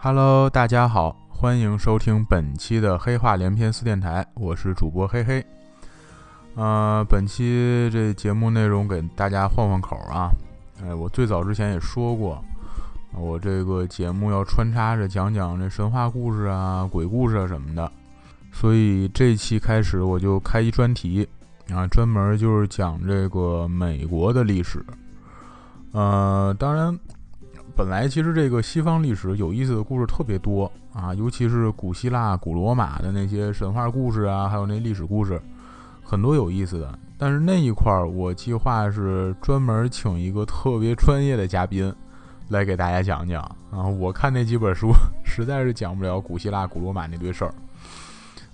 Hello，大家好，欢迎收听本期的黑话连篇四电台，我是主播黑黑。呃，本期这节目内容给大家换换口啊。哎，我最早之前也说过，我这个节目要穿插着讲讲这神话故事啊、鬼故事啊什么的，所以这期开始我就开一专题啊，专门就是讲这个美国的历史。呃，当然，本来其实这个西方历史有意思的故事特别多啊，尤其是古希腊、古罗马的那些神话故事啊，还有那历史故事，很多有意思的。但是那一块儿，我计划是专门请一个特别专业的嘉宾 来给大家讲讲啊。我看那几本书 实在是讲不了古希腊、古罗马那堆事儿。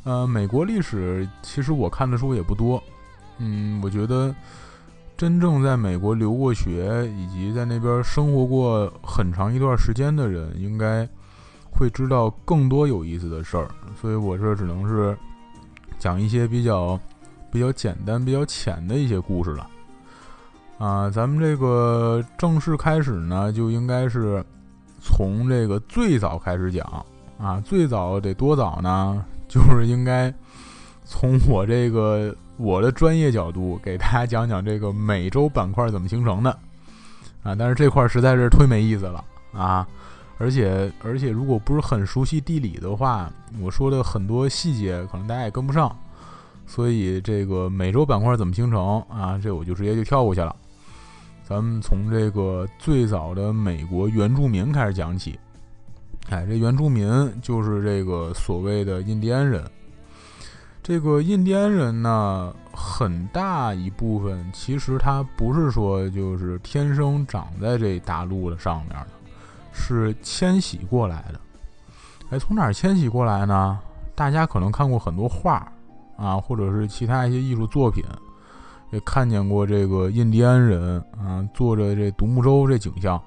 呃，美国历史其实我看的书也不多，嗯，我觉得。真正在美国留过学，以及在那边生活过很长一段时间的人，应该会知道更多有意思的事儿。所以我这只能是讲一些比较比较简单、比较浅的一些故事了。啊，咱们这个正式开始呢，就应该是从这个最早开始讲啊。最早得多早呢？就是应该从我这个。我的专业角度给大家讲讲这个美洲板块怎么形成的啊，但是这块实在是忒没意思了啊，而且而且如果不是很熟悉地理的话，我说的很多细节可能大家也跟不上，所以这个美洲板块怎么形成啊，这我就直接就跳过去了。咱们从这个最早的美国原住民开始讲起，哎，这原住民就是这个所谓的印第安人。这个印第安人呢，很大一部分其实他不是说就是天生长在这大陆的上面的，是迁徙过来的。哎，从哪儿迁徙过来呢？大家可能看过很多画啊，或者是其他一些艺术作品，也看见过这个印第安人啊坐着这独木舟这景象。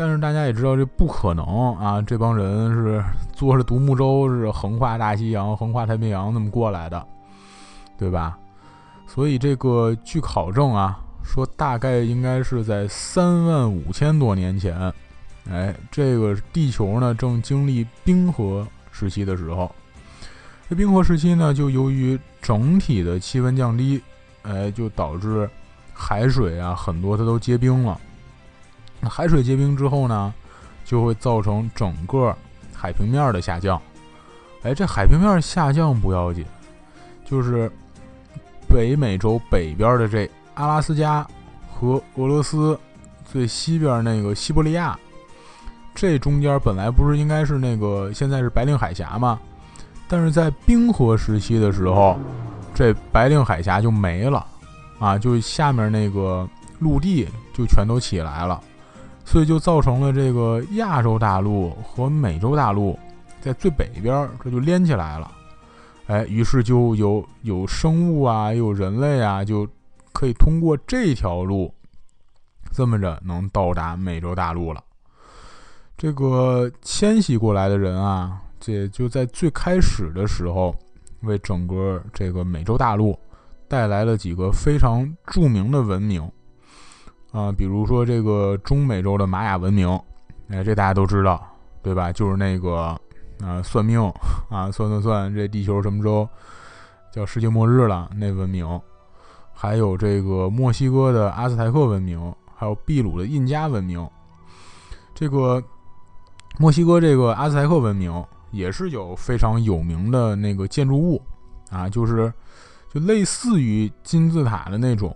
但是大家也知道，这不可能啊！这帮人是坐着独木舟，是横跨大西洋、横跨太平洋那么过来的，对吧？所以这个据考证啊，说大概应该是在三万五千多年前，哎，这个地球呢正经历冰河时期的时候，这冰河时期呢，就由于整体的气温降低，哎，就导致海水啊很多它都结冰了。那海水结冰之后呢，就会造成整个海平面的下降。哎，这海平面下降不要紧，就是北美洲北边的这阿拉斯加和俄罗斯最西边那个西伯利亚，这中间本来不是应该是那个现在是白令海峡吗？但是在冰河时期的时候，这白令海峡就没了啊，就下面那个陆地就全都起来了。所以就造成了这个亚洲大陆和美洲大陆在最北边，这就连起来了。哎，于是就有有生物啊，有人类啊，就可以通过这条路，这么着能到达美洲大陆了。这个迁徙过来的人啊，这就在最开始的时候，为整个这个美洲大陆带来了几个非常著名的文明。啊，比如说这个中美洲的玛雅文明，哎，这大家都知道，对吧？就是那个啊，算命啊，算算算，这地球什么时候叫世界末日了？那文明，还有这个墨西哥的阿兹台克文明，还有秘鲁的印加文明。这个墨西哥这个阿兹台克文明也是有非常有名的那个建筑物啊，就是就类似于金字塔的那种。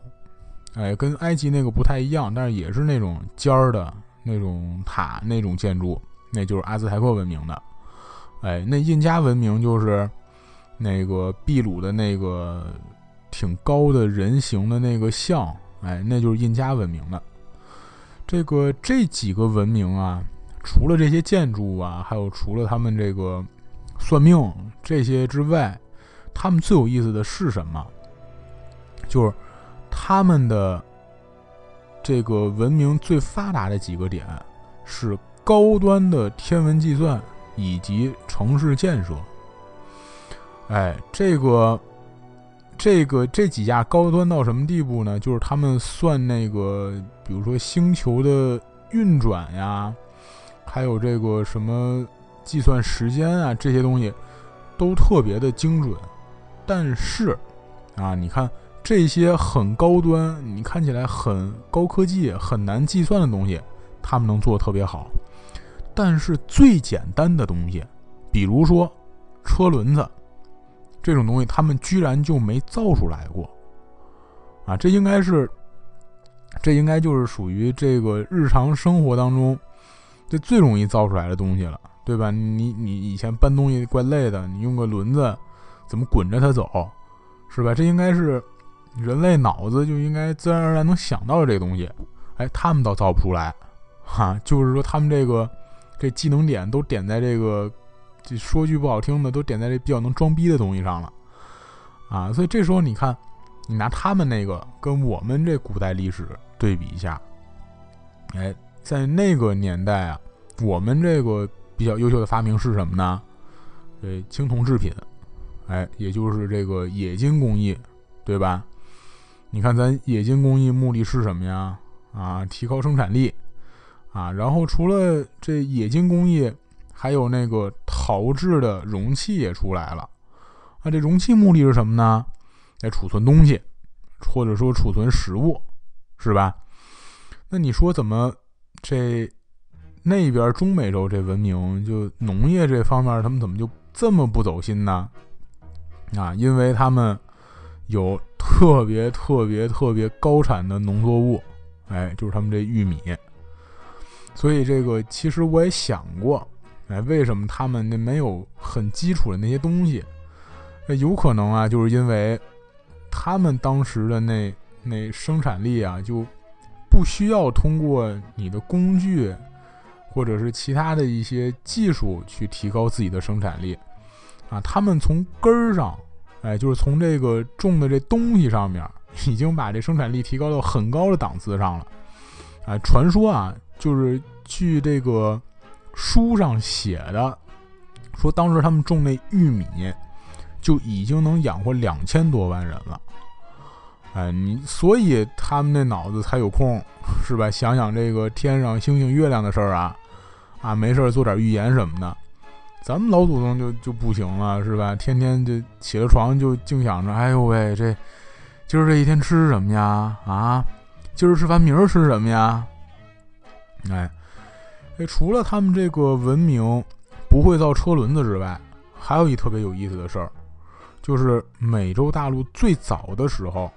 哎，跟埃及那个不太一样，但是也是那种尖儿的那种塔那种建筑，那就是阿兹台克文明的。哎，那印加文明就是那个秘鲁的那个挺高的人形的那个像，哎，那就是印加文明的。这个这几个文明啊，除了这些建筑啊，还有除了他们这个算命这些之外，他们最有意思的是什么？就是。他们的这个文明最发达的几个点是高端的天文计算以及城市建设。哎，这个这个这几家高端到什么地步呢？就是他们算那个，比如说星球的运转呀，还有这个什么计算时间啊，这些东西都特别的精准。但是啊，你看这些很高端，你看起来很高科技、很难计算的东西，他们能做的特别好。但是最简单的东西，比如说车轮子这种东西，他们居然就没造出来过。啊，这应该是，这应该就是属于这个日常生活当中，这最容易造出来的东西了，对吧？你你以前搬东西怪累的，你用个轮子，怎么滚着它走，是吧？这应该是人类脑子就应该自然而然能想到这东西，哎，他们倒造不出来，哈，就是说他们这个这技能点都点在这个，这说句不好听的，都点在这比较能装逼的东西上了，啊，所以这时候你看。你拿他们那个跟我们这古代历史对比一下，哎，在那个年代啊，我们这个比较优秀的发明是什么呢？对，青铜制品，哎，也就是这个冶金工艺，对吧？你看咱冶金工艺目的是什么呀？啊，提高生产力啊。然后除了这冶金工艺，还有那个陶制的容器也出来了。啊，这容器目的是什么呢？来储存东西，或者说储存食物，是吧？那你说怎么这那边中美洲这文明就农业这方面，他们怎么就这么不走心呢？啊，因为他们有特别特别特别高产的农作物，哎，就是他们这玉米。所以这个其实我也想过，哎，为什么他们那没有很基础的那些东西？那有可能啊，就是因为。他们当时的那那生产力啊，就不需要通过你的工具，或者是其他的一些技术去提高自己的生产力，啊，他们从根儿上，哎，就是从这个种的这东西上面，已经把这生产力提高到很高的档次上了，啊，传说啊，就是据这个书上写的，说当时他们种那玉米。就已经能养活两千多万人了，哎，你所以他们那脑子才有空，是吧？想想这个天上星星月亮的事儿啊，啊，没事儿做点预言什么的。咱们老祖宗就就不行了，是吧？天天就起了床就净想着，哎呦喂，这今儿这一天吃什么呀？啊，今儿吃饭明儿吃什么呀？哎，哎，除了他们这个文明不会造车轮子之外，还有一特别有意思的事儿。就是美洲大陆最早的时候，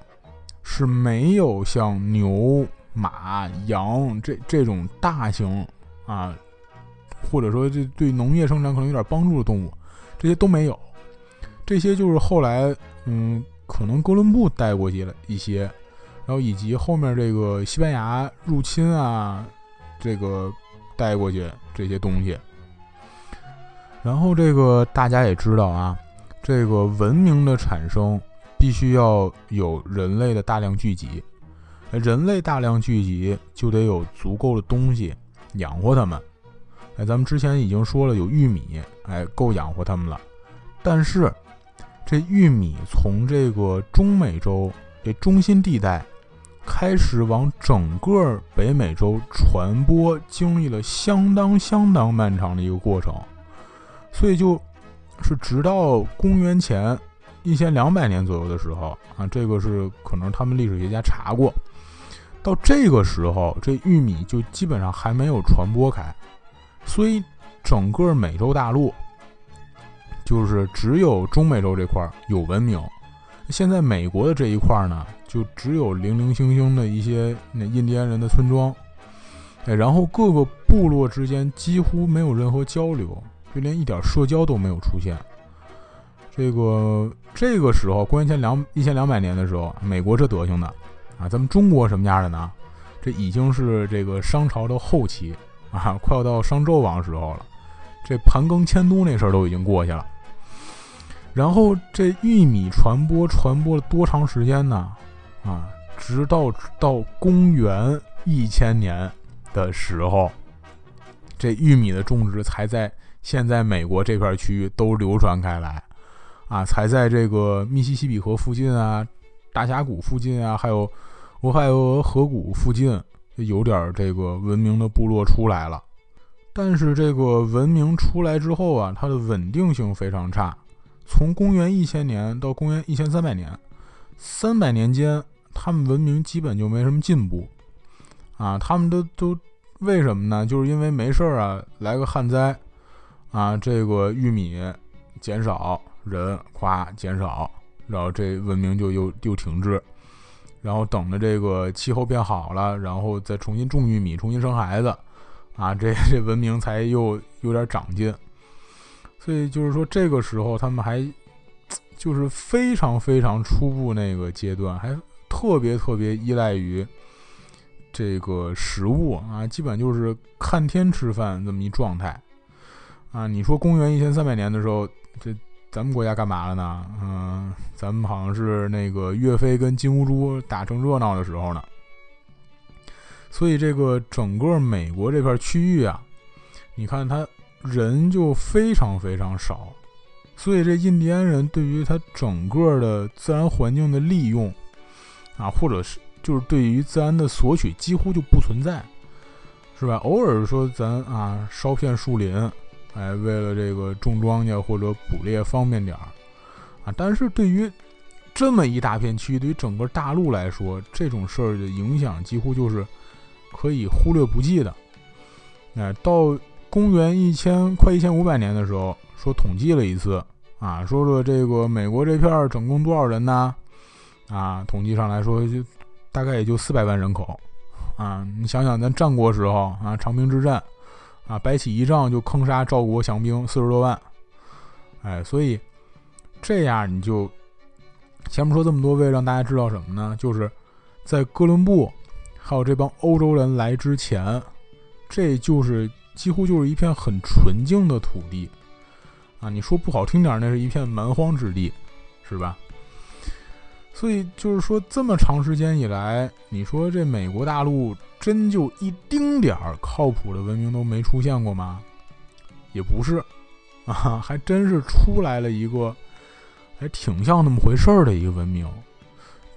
是没有像牛、马、羊这这种大型啊，或者说这对农业生产可能有。点帮助的动物，这些都没有。这些就是后来，嗯，可能哥伦布带过去了一些，然后以及后面这个西班牙入侵啊，这个带过去这些东西。然后这个大家也知道啊。这个文明的产生必须要有。人类的大量聚集，人类大量聚集就得有。足够的东西养活他们。哎，咱们之前已经说了，有玉米，哎，够养活他们了。但是这玉米从这个中美洲这中心地带开始往整个北美洲传播，经历了相当相当漫长的一个过程，所以就。是直到公元前一千两百年左右的时候啊，这个是可能他们历史学家查过。到这个时候，这玉米就基本上还没有传播开，所以整个美洲大陆就是只有中美洲这块有文明。现在美国的这一块呢，就只有零零星星的一些那印第安人的村庄，哎，然后各个部落之间几乎没有任何交流。就连一点社交都没有出现。这个这个时候，公元前两一千两百年的时候，美国这德行的啊，咱们中国什么样的呢？这已经是这个商朝的后期啊，快要到商纣王时候了。这盘庚迁都那事儿都已经过去了。然后这玉米传播传播了多长时间呢？啊，直到到公元一千年的时候，这玉米的种植才在。现在美国这片区域都流传开来，啊，才在这个密西西比河附近啊、大峡谷附近啊，还有俄亥俄河谷附近，有点这个文明的部落出来了。但是这个文明出来之后啊，它的稳定性非常差。从公元一千年到公元一千三百年，三百年间，他们文明基本就没什么进步。啊，他们都都为什么呢？就是因为没事儿啊，来个旱灾，啊，这个玉米减少，人夸减少，然后这文明就又又停滞。然后等着这个气候变好了，然后再重新种玉米，重新生孩子，啊，这 这文明才又有点长进。所以就是说，这个时候他们还就是非常非常初步那个阶段，还特别特别依赖于这个食物啊，基本就是看天吃饭这么一状态啊。你说公元一千三百年的时候，这。咱们国家干嘛了呢？嗯，咱们好像是那个岳飞跟金兀术打成热闹的时候呢。所以这个整个美国这片区域啊，你看他人就非常非常少，所以这印第安人对于他整个的自然环境的利用啊，或者是就是对于自然的索取几乎就不存在，是吧？偶尔说咱啊烧片树林。哎，为了这个种庄稼或者捕猎方便点儿，啊，但是对于这么一大片区域，对于整个大陆来说，这种事儿的影响几乎就是可以忽略不计的。哎，到公元一千快一千五百年的时候，说统计了一次，啊，说说这个美国这片儿总共多少人呢？啊，统计上来说就大概也就四百万人口，啊，你想想咱战国时候啊，长平之战。啊，白起一仗就坑杀赵国降兵四十多万，哎，所以这样你就前面说这么多，为了让大家知道什么呢？就是在哥伦布还有这帮欧洲人来之前，这就是几乎就是一片很纯净的土地啊。你说不好听点，那是一片蛮荒之地，是吧？所以就是说，这么长时间以来，你说这美国大陆。真就一丁点儿靠谱的文明都没出现过吗？也不是，啊，还真是出来了一个，还挺像那么回事儿的一个文明。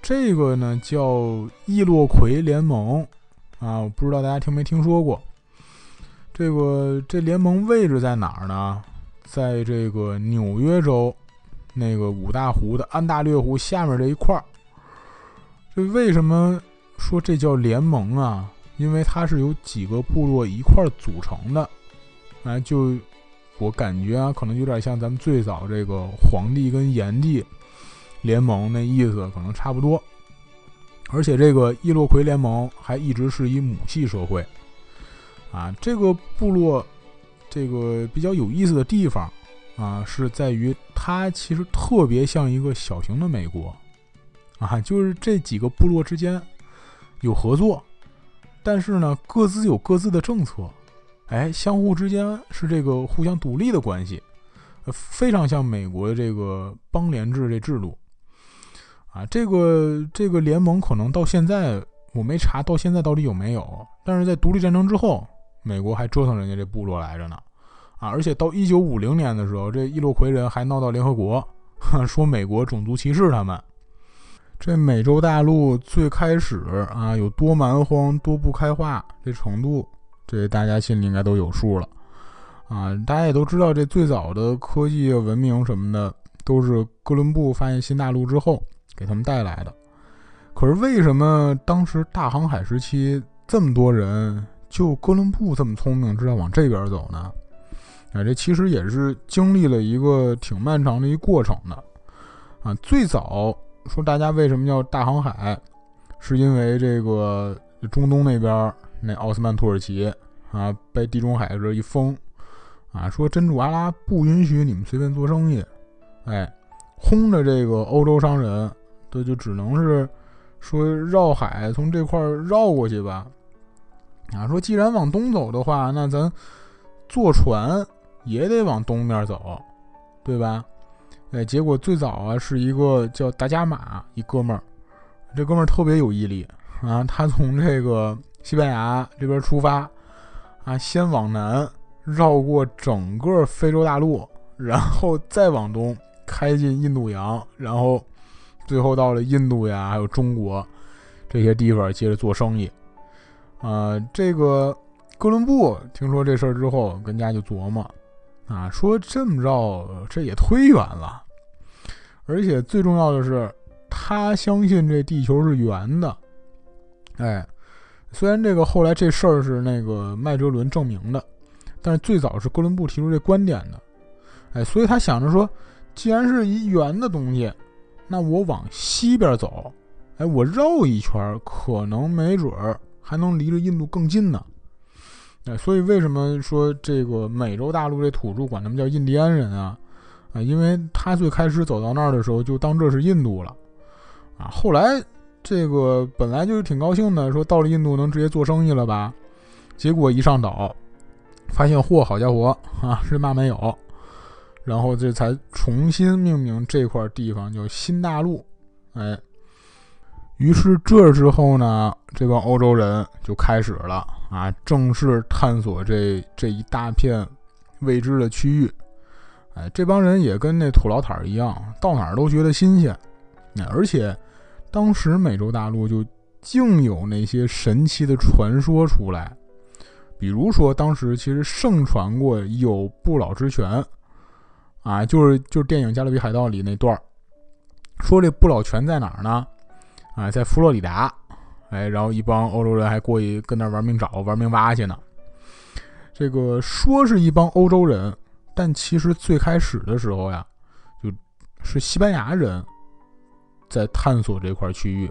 这个呢叫易洛魁联盟，啊，我不知道大家听没听说过。这个这联盟位置在哪儿呢？在这个纽约州那个五大湖的安大略湖下面这一块儿。这为什么说这叫联盟啊？因为它是由几个部落一块儿组成的，啊，就我感觉啊，可能有点像咱们最早这个黄帝跟炎帝联盟那意思，可能差不多。而且这个伊洛魁联盟还一直是以母系社会，啊，这个部落这个比较有意思的地方啊，是在于它其实特别像一个小型的美国，啊，就是这几个部落之间有合作。但是呢，各自有各自的政策，哎，相互之间是这个互相独立的关系，非常像美国的这个邦联制这制度，啊，这个这个联盟可能到现在我没查到现在到底有没有，但是在独立战争之后，美国还折腾人家这部落来着呢，啊，而且到一九五零年的时候，这伊洛魁人还闹到联合国，说美国种族歧视他们。这美洲大陆最开始啊有多蛮荒、多不开化这程度，这大家心里应该都有数了啊！大家也都知道，这最早的科技文明什么的，都是哥伦布发现新大陆之后给他们带来的。可是为什么当时大航海时期这么多人，就哥伦布这么聪明，知道往这边走呢？啊，这其实也是经历了一个挺漫长的一过程的啊！最早。说大家为什么叫大航海，是因为这个中东那边那奥斯曼土耳其啊被地中海这一封，啊说真主阿拉不允许你们随便做生意，哎，轰着这个欧洲商人，这就只能是说绕海从这块绕过去吧，啊说既然往东走的话，那咱坐船也得往东面走，对吧？哎，结果最早啊是一个叫达伽马一哥们儿，这哥们儿特别有毅力啊，他从这个西班牙这边出发，啊，先往南绕过整个非洲大陆，然后再往东开进印度洋，然后最后到了印度呀，还有中国这些地方接着做生意，啊，这个哥伦布听说这事儿之后，跟家就琢磨，啊，说这么着这也忒远了，而且最重要的是，他相信这地球是圆的。哎，虽然这个后来这事儿是那个麦哲伦证明的，但是最早是哥伦布提出这观点的。哎，所以他想着说，既然是一圆的东西，那我往西边走，哎，我绕一圈，可能没准儿还能离着印度更近呢。所以为什么说这个美洲大陆这土著管他们叫印第安人啊？啊，因为他最开始走到那儿的时候，就当这是印度了。啊，后来这个本来就是挺高兴的，说到了印度能直接做生意了吧？结果一上岛，发现嚯，好家伙啊，是嘛没有？然后这才重新命名这块地方叫新大陆，哎，于是这之后呢，这帮欧洲人就开始了啊，正式探索这这一大片未知的区域。哎，这帮人也跟那土老坦一样，到哪儿都觉得新鲜。而且当时美洲大陆就竟有那些神奇的传说出来，比如说当时其实盛传过有不老之泉。啊，就是就是电影《加勒比海盗》里那段说这不老泉在哪儿呢？啊，在佛罗里达。哎，然后一帮欧洲人还过去跟那玩命找、玩命挖去呢。这个说是一帮欧洲人，但其实最开始的时候呀，就是西班牙人在探索这块区域。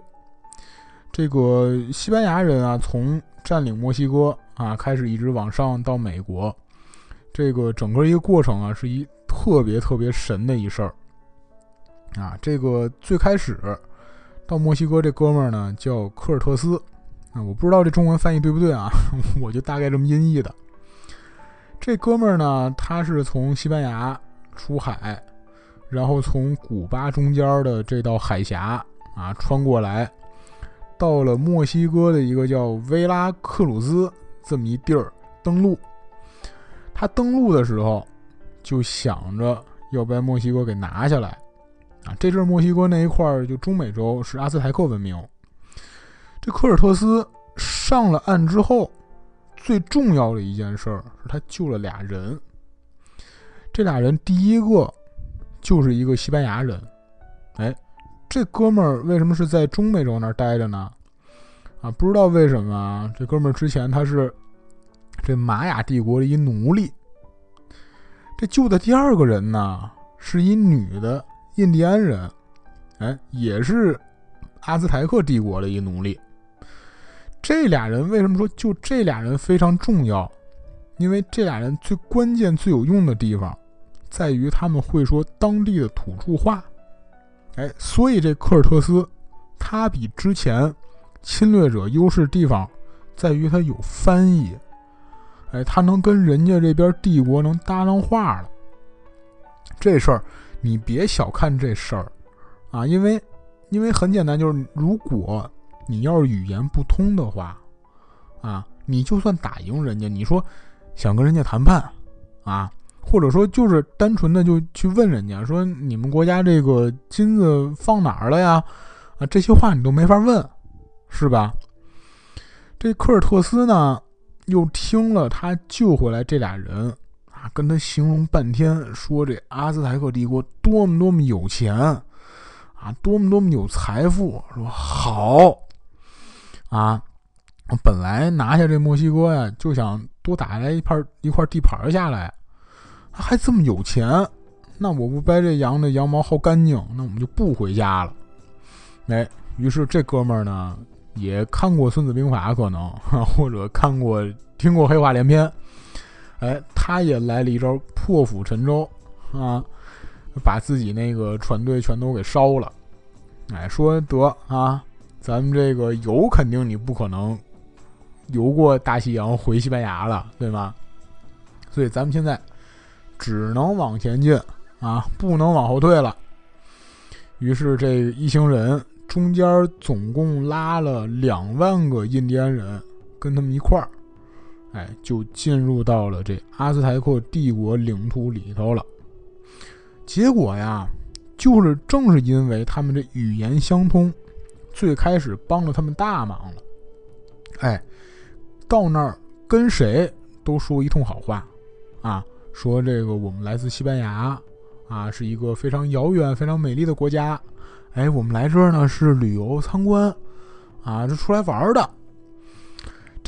这个西班牙人啊，从占领墨西哥啊开始，一直往上到美国，这个整个一个过程啊，是一。特别特别神的一事儿啊！这个最开始到墨西哥这哥们儿呢叫科尔特斯啊，我不知道这中文翻译对不对啊，我就大概这么音译的。这哥们儿呢，他是从西班牙出海，然后从古巴中间的这道海峡啊穿过来，到了墨西哥的一个叫维拉克鲁兹这么一地儿登陆。他登陆的时候。就想着要把墨西哥给拿下来，这阵墨西哥那一块儿就中美洲是阿兹台克文明。这科尔特斯上了岸之后，最重要的一件事儿是他救了俩人。这俩人第一个就是一个西班牙人，哎，这哥们儿为什么是在中美洲那儿待着呢？啊，不知道为什么啊，这哥们儿之前他是这玛雅帝国的一奴隶。这救的第二个人呢，是一女的印第安人，哎，也是阿兹台克帝国的一个奴隶。这俩人为什么说就这俩人非常重要？因为这俩人最关键、最有用的地方，在于他们会说当地的土著话，哎，所以这科尔特斯他比之前侵略者优势地方在于他有翻译。哎，他能跟人家这边帝国能搭上话了，这事儿你别小看这事儿啊，因为因为很简单，就是如果你要是语言不通的话，啊，你就算打赢人家，你说想跟人家谈判啊，或者说就是单纯的就去问人家说你们国家这个金子放哪儿了呀？啊，这些话你都没法问，是吧？这科尔特斯呢？又听了他救回来这俩人啊，跟他形容半天，说这阿兹台克帝国多么多么有钱啊，多么多么有财富，说好啊，本来拿下这墨西哥呀，就想多打下来一块一块地盘下来，还这么有钱，那我不掰这羊的羊毛薅干净，那我们就不回家了。哎，于是这哥们儿呢。也看过《孙子兵法》，可能 或者看过、听过《黑话连篇》，哎，他也来了一招破釜沉舟啊，把自己那个船队全都给烧了。哎，说得啊，咱们这个游肯定你不可能游过大西洋回西班牙了，对吗？所以咱们现在只能往前进啊，不能往后退了。于是这一行人。中间总共拉了两万个印第安人，跟他们一块儿，哎，就进入到了这阿兹台克帝国领土里头了。结果呀，就是正是因为他们这语言相通，最开始帮了他们大忙了。哎，到那儿跟谁都说一通好话，啊，说这个我们来自西班牙，啊，是一个非常遥远、非常美丽的国家，哎，我们来这儿呢是旅游参观，啊，是出来玩的。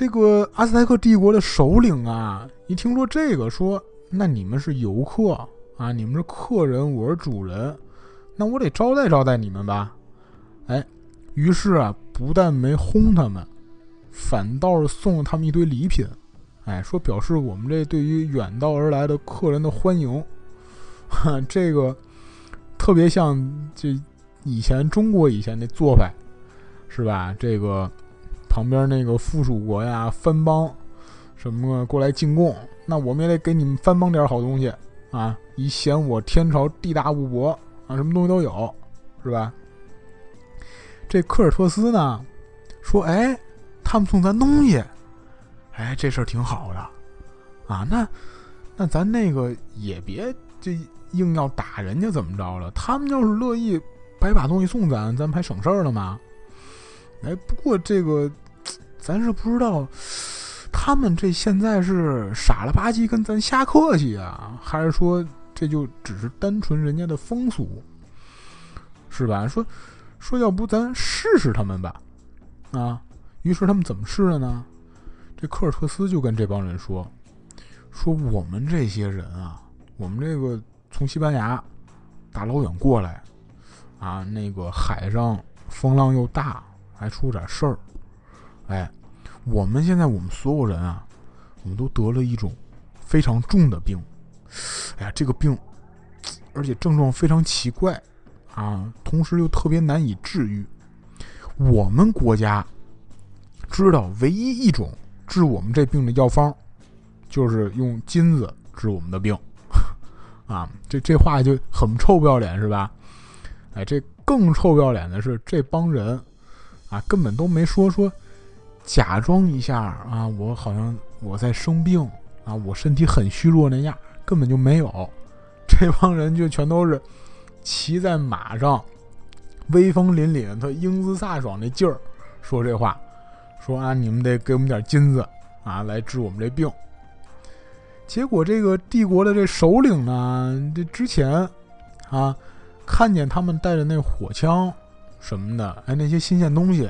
这个阿斯泰克帝国的首领啊，一听说这个，说那你们是游客啊，你们是客人，我是主人，那我得招待招待你们吧，哎，于是啊，不但没轰他们。反倒是送了他们一堆礼品，哎，说表示我们这对于远道而来的客人的欢迎，哈，这个特别像这以前中国以前那做法，是吧？这个旁边那个附属国呀、藩邦什么过来进贡，那我们也得给你们藩邦点好东西啊，以显我天朝地大物博啊，什么东西都有，是吧？这科尔特斯呢，说，哎。他们送咱东西，哎，这事儿挺好的，啊，那那咱那个也别这硬要打人家怎么着了？他们要是乐意白把东西送咱，咱不还省事儿了吗？哎，不过这个咱是不知道，他们这现在是傻了吧唧跟咱瞎客气啊，还是说这就只是单纯人家的风俗，是吧？说说要不咱试试他们吧，啊？于是他们怎么试的呢？这科尔特斯就跟这帮人说：“说我们这些人啊，我们这个从西班牙大老远过来，啊，那个海上风浪又大，还出点事儿。哎，我们现在我们所有人啊，我们都得了一种非常重的病。哎呀，这个病，而且症状非常奇怪啊，同时又特别难以治愈。我们国家。”知道唯一一种治我们这病的药方，就是用金子治我们的病，啊，这这话就很臭不要脸是吧？哎，这更臭不要脸的是这帮人，啊，根本都没说说，假装一下啊，我好像我在生病啊，我身体很虚弱那样，根本就没有。这帮人就全都是骑在马上，威风凛凛，他英姿飒爽那劲儿，说这话。说啊，你们得给我们点金子啊，来治我们这病。结果这个帝国的这首领呢，这之前啊，看见他们带着那火枪什么的，哎，那些新鲜东西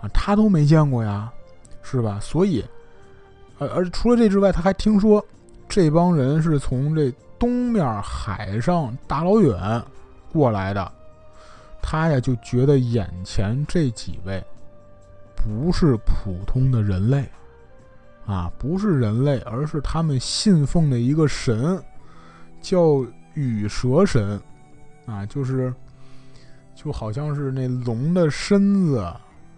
啊，他都没见过呀，是吧？所以，呃，而除了这之外，他还听说这帮人是从这东面海上大老远过来的，他呀就觉得眼前这几位。不是普通的人类，啊，不是人类，而是他们信奉的一个神，叫羽蛇神，啊，就是，就好像是那龙的身子，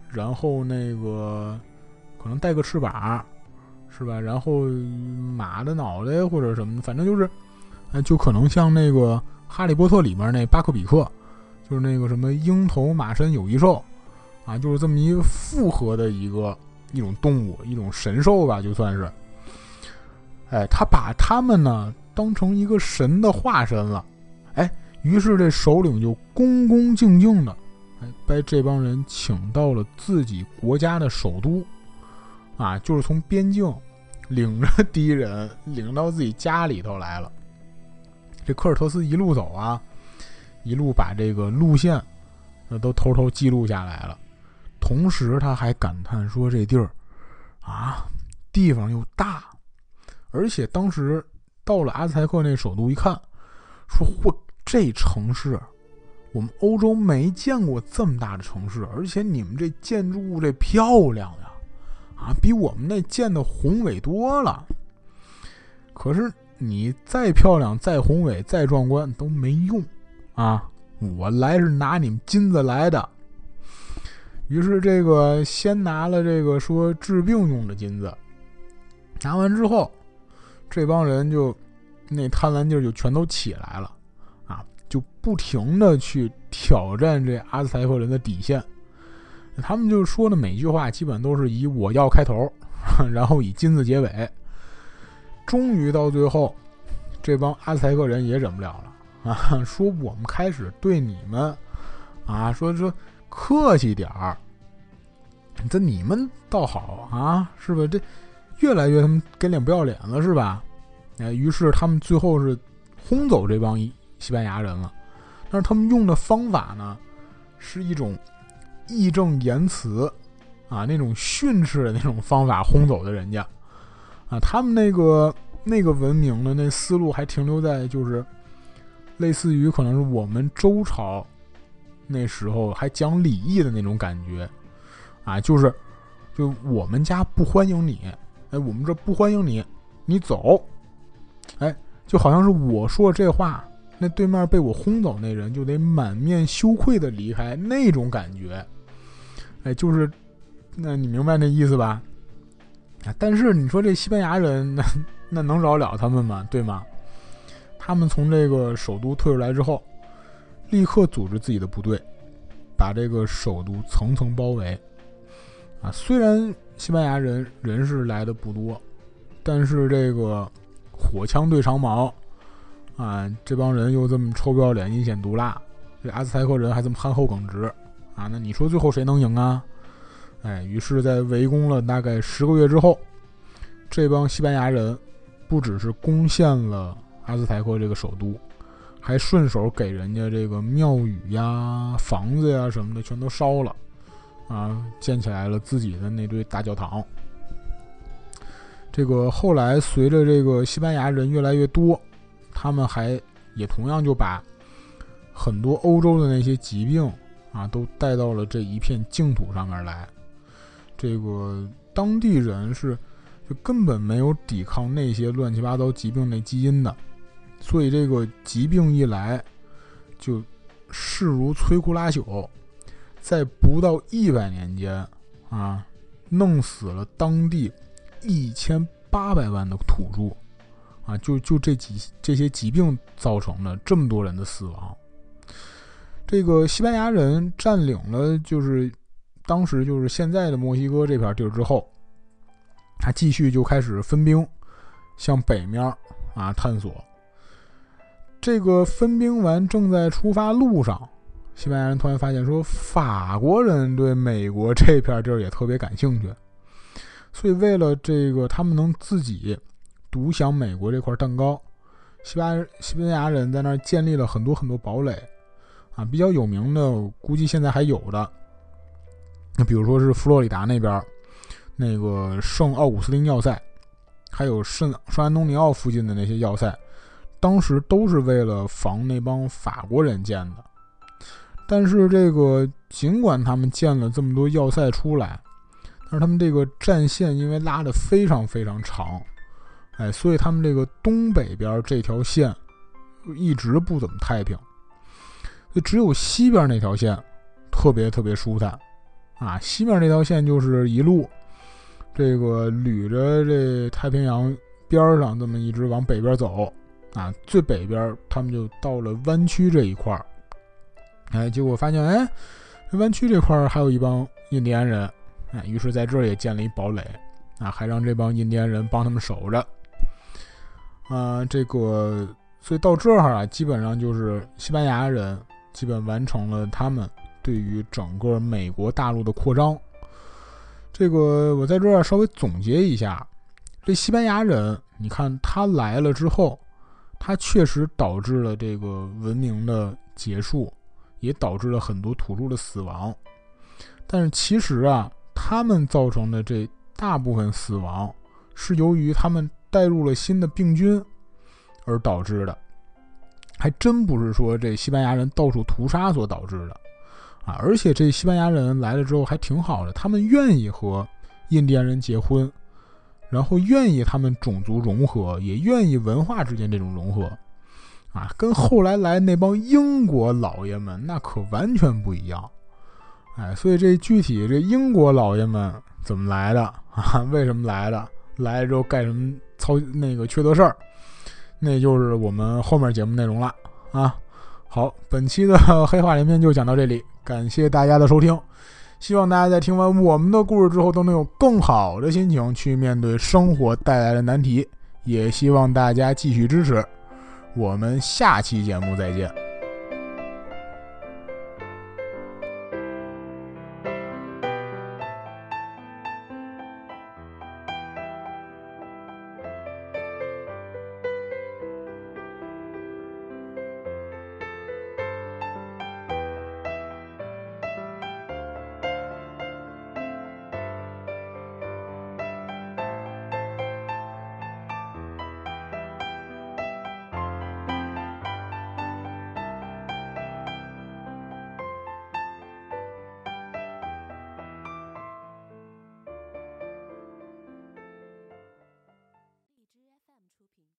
然后那个可能带个翅膀，是吧？然后马的脑袋或者什么，反正就是，哎，就可能像那个《哈利波特》里面那巴克比克，就是那个什么鹰头马身有翼兽。啊，就是这么一个复合的一个一种动物，一种神兽吧，就算是。哎，他把他们呢当成一个神的化身了。哎，于是这首领就恭恭敬敬的，哎，把这帮人请到了自己国家的首都。啊，就是从边境领着 敌人，领到自己家里头来了。这科尔特斯一路走啊，一路把这个路线那都偷偷记录下来了。同时，他还感叹说：“这地儿，啊，地方又大，而且当时到了阿兹台克那首都一看，说嚯，这城市，我们欧洲没见过这么大的城市，而且你们这建筑物这漂亮呀，啊，比我们那建的宏伟多了。可是你再漂亮、再宏伟、再壮观都没用啊！我来是拿你们金子来的。”于是，这个先拿了这个说治病用的金子，拿完之后，这帮人就那贪婪劲儿就全都起来了，不停的去挑战这阿斯泰克人的底线。他们就说的每句话基本都是以“我要”开头，然后以金子结尾。终于到最后，这帮阿斯泰克人也忍不了了啊，说我们开始对你们啊，说说。客气点儿，这你们倒好啊，是吧？这越来越他们给脸不要脸了，是吧？哎，于是他们最后是轰走这帮西班牙人了。但是他们用的方法呢，是一种义正言辞啊那种训斥的那种方法轰走的人家啊。他们那个那个文明的那思路还停留在就是类似于可能是我们周朝那时候还讲礼义的那种感觉啊，就是就我们家不欢迎你。哎，我们这不欢迎你，你走。哎，就好像是我说这话，那对面被我轰走那人就得满面羞愧的离开，那种感觉。哎，就是，那你明白那意思吧？啊，但是你说这西班牙人，那那能饶了他们吗？对吗？他们从这个首都退出来之后，立刻组织自己的部队，把这个首都层层包围。啊，虽然。西班牙人人是来的不多，但是这个火枪对长矛，啊，这帮人又这么臭不要脸、阴险毒辣，这阿兹台克人还这么憨厚耿直，啊，那你说最后谁能赢啊？哎，于是，在围攻了大概十个月之后，这帮西班牙人不只是攻陷了阿兹台克这个首都，还顺手给人家这个庙宇呀、房子呀什么的全都烧了。啊，建起来了自己的那堆大教堂。这个后来随着这个西班牙人越来越多，他们还也同样就把很多欧洲的那些疾病啊都带到了这一片净土上面来。这个当地人是就根本没有抵抗那些乱七八糟疾病那基因的，所以这个疾病一来，就势如摧枯拉朽。在不到一百年间，啊，弄死了当地一千八百万的土著，啊，就就这几这些疾病造成了这么多人的死亡。这个西班牙人占领了，就是当时就是现在的墨西哥这片地儿之后，他继续就开始分兵向北面啊探索。这个分兵完，正在出发路上。西班牙人突然发现，说法国人对美国这片地儿也特别感兴趣，所以为了这个，他们能自己独享美国这块蛋糕，西班西班牙人在那儿建立了很多很多堡垒，啊，比较有名的，估计现在还有的，那比如说是佛罗里达那边，那个圣奥古斯丁要塞，还有圣圣安东尼奥附近的那些要塞，当时都是为了防那帮法国人建的。但是这个，尽管他们建了这么多要塞出来，但是他们这个战线因为拉的非常非常长，哎，所以他们这个东北边这条线一直不怎么太平，就只有西边那条线特别特别舒坦，啊，西边那条线就是一路这个捋着这太平洋边上这么一直往北边走，啊，最北边他们就到了湾区这一块儿。哎，结果发现，哎，湾区这块儿还有一帮印第安人，哎，于是在这儿也建了一堡垒，啊，还让这帮印第安人帮他们守着，啊，这个，所以到这儿啊，基本上就是西班牙人基本完成了他们对于整个美国大陆的扩张。这个我在这儿稍微总结一下，这西班牙人，你看他来了之后，他确实导致了这个文明的结束。也导致了很多土著的死亡，但是其实啊，他们造成的这大部分死亡，是由于他们带入了新的病菌而导致的，还真不是说这西班牙人到处屠杀所导致的啊！而且这西班牙人来了之后还挺好的，他们愿意和印第安人结婚，然后愿意他们种族融合，也愿意文化之间这种融合。啊，跟后来来那帮英国老爷们那可完全不一样，哎，所以这具体这英国老爷们怎么来的啊？为什么来的？来了之后干什么操那个缺德事儿？那就是我们后面节目内容了啊。好，本期的 黑话连篇就讲到这里，感谢大家的收听，希望大家在听完我们的故事之后都能有更好的心情去面对生活带来的难题，也希望大家继续支持。我们下期节目再见。